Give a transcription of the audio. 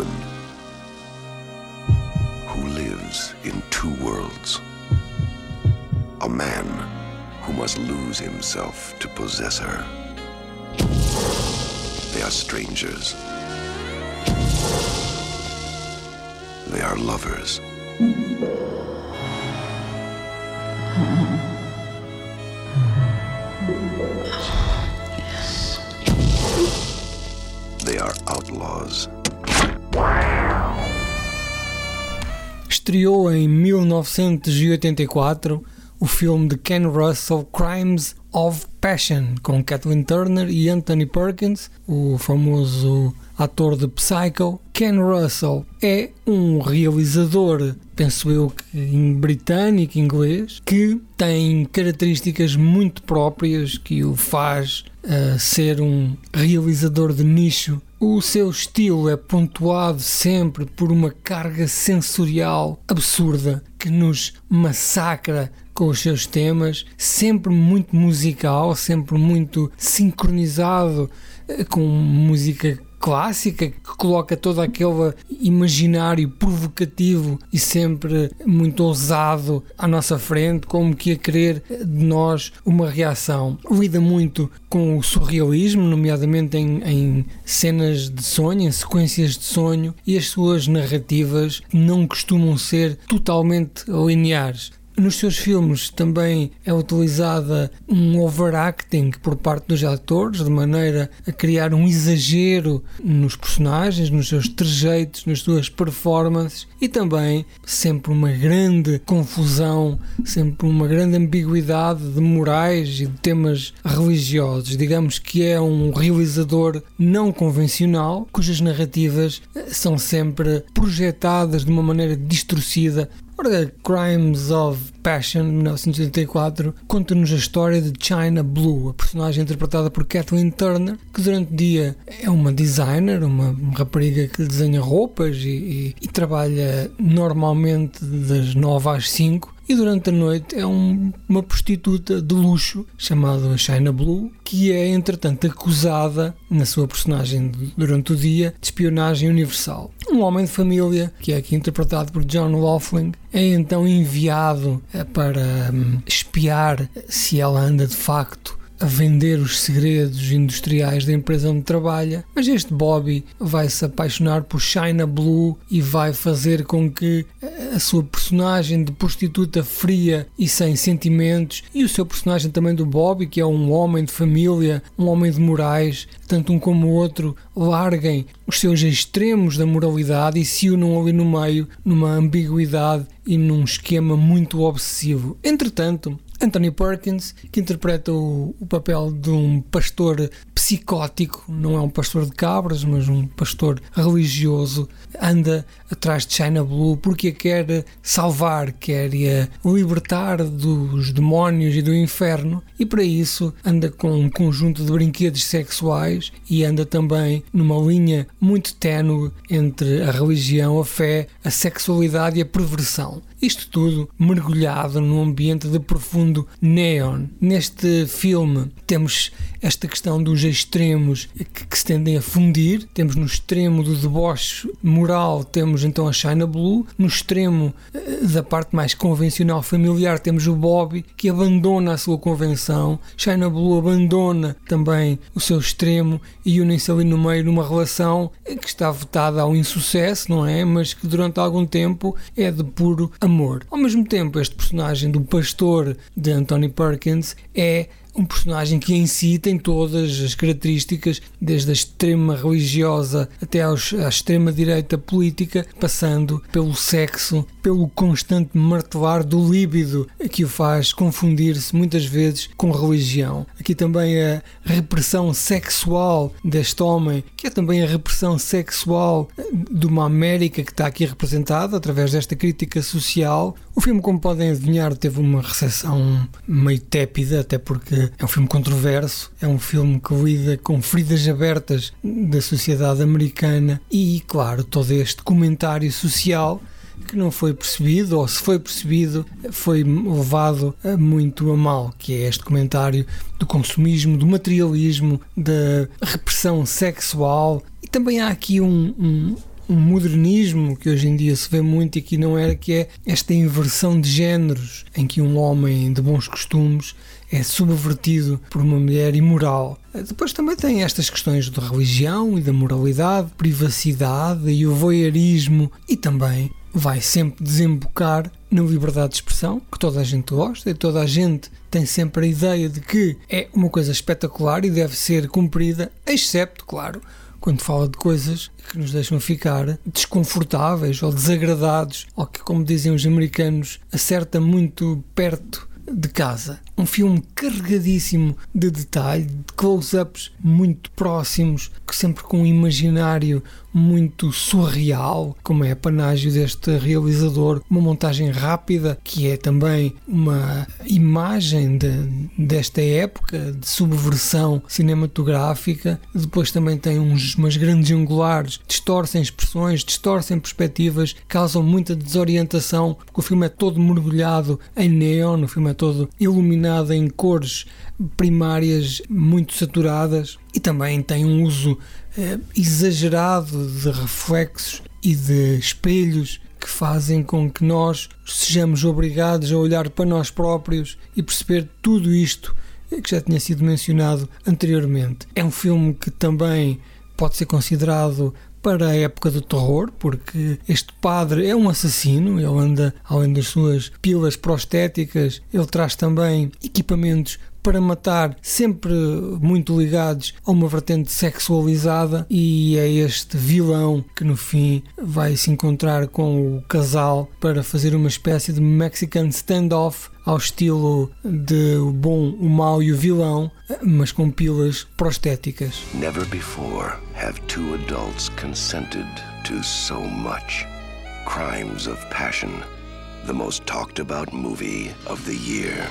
a woman who lives in two worlds. A man who must lose himself to possess her. They are strangers. They are lovers. They are outlaws. Estreou em 1984 o filme de Ken Russell Crimes of Passion com Kathleen Turner e Anthony Perkins, o famoso ator de Psycho. Ken Russell é um realizador, penso eu em britânico, inglês, que tem características muito próprias que o faz uh, ser um realizador de nicho. O seu estilo é pontuado sempre por uma carga sensorial absurda que nos massacra com os seus temas, sempre muito musical, sempre muito sincronizado eh, com música clássica que coloca todo aquele imaginário provocativo e sempre muito ousado à nossa frente, como que a querer de nós uma reação. Lida muito com o surrealismo, nomeadamente em, em cenas de sonho, em sequências de sonho, e as suas narrativas não costumam ser totalmente lineares nos seus filmes também é utilizada um overacting por parte dos atores, de maneira a criar um exagero nos personagens, nos seus trejeitos, nas suas performances e também sempre uma grande confusão, sempre uma grande ambiguidade de morais e de temas religiosos. Digamos que é um realizador não convencional, cujas narrativas são sempre projetadas de uma maneira distorcida Ora, Crimes of Passion, 1984, conta-nos a história de China Blue, a personagem interpretada por Kathleen Turner, que durante o dia é uma designer, uma rapariga que desenha roupas e, e, e trabalha normalmente das 9 às 5 e durante a noite é um, uma prostituta de luxo chamada China Blue, que é entretanto acusada na sua personagem durante o dia de espionagem universal. Um homem de família, que é aqui interpretado por John Laughlin, é então enviado eh, para hum, espiar se ela anda de facto a vender os segredos industriais da empresa onde trabalha, mas este Bobby vai se apaixonar por China Blue e vai fazer com que a sua personagem de prostituta fria e sem sentimentos e o seu personagem também do Bobby, que é um homem de família, um homem de morais, tanto um como o outro, larguem os seus extremos da moralidade e se unam ali no meio, numa ambiguidade e num esquema muito obsessivo. Entretanto, Anthony Perkins, que interpreta o, o, papel de um pastor psicótico, não é um pastor de cabras, mas um pastor religioso, anda atrás de China Blue porque a quer salvar, quer a libertar dos demónios e do inferno, e para isso anda com um conjunto de brinquedos sexuais e anda também numa linha muito ténue entre a religião, a fé, a sexualidade e a perversão. Isto tudo mergulhado num ambiente de profundo neon. Neste filme temos esta questão dos extremos que, que, se tendem a fundir. Temos no extremo do deboche moral, temos então a China Blue. No extremo eh, da parte mais convencional familiar, temos o Bobby, que abandona a sua convenção. China Blue abandona também o seu extremo e unem-se ali no meio numa relação que está votada ao insucesso, não é? Mas que durante algum tempo é de puro amor. Ao mesmo tempo, este personagem do pastor de Anthony Perkins é um personagem que em si tem todas as características, desde a extrema religiosa até aos, à extrema direita política, passando pelo sexo, pelo constante martelar do líbido, que o faz confundir-se muitas vezes com religião. Aqui também a repressão sexual deste homem, que é também a repressão sexual de uma América que está aqui representada através desta crítica social. O filme, como podem adivinhar, teve uma recepção meio tépida, até porque é um filme controverso, é um filme que lida com feridas abertas da sociedade americana e, claro, todo este comentário social que não foi percebido, ou se foi percebido, foi levado muito a mal, que é este comentário do consumismo, do materialismo, da repressão sexual. E também há aqui um, um um modernismo que hoje em dia se vê muito e que não era, que é esta inversão de géneros, em que um homem de bons costumes é subvertido por uma mulher imoral. Depois também tem estas questões de religião e da moralidade, privacidade e o voyeurismo e também vai sempre desembocar na liberdade de expressão, que toda a gente gosta e toda a gente tem sempre a ideia de que é uma coisa espetacular e deve ser cumprida, excepto, claro, quando fala de coisas que nos deixam ficar desconfortáveis ou desagradados, ou que, como dizem os americanos, acerta muito perto de casa. Um filme carregadíssimo de detalhe, de close-ups muito próximos, sempre com um imaginário muito surreal, como é a panágio deste realizador, uma montagem rápida que é também uma imagem de, desta época de subversão cinematográfica. Depois também tem uns, umas grandes angulares, distorcem expressões, distorcem perspectivas, causam muita desorientação, porque o filme é todo mergulhado em neon, o filme é todo iluminado em cores primárias muito saturadas e também tem um uso eh, exagerado de reflexos e de espelhos que fazem com que nós sejamos obrigados a olhar para nós próprios e perceber tudo isto que já tinha sido mencionado anteriormente. É um filme que também pode ser considerado para a época do terror, porque este padre é um assassino, ele anda, além das suas pilas prostéticas, ele traz também equipamentos para matar, sempre muito ligados a uma vertente sexualizada, e é este vilão que no fim vai se encontrar com o casal para fazer uma espécie de Mexican standoff ao estilo de o bom, o mau e o vilão, mas com pilas prostéticas. Never before have two adults consented to so much. Crimes of Passion, the most talked about movie of the year.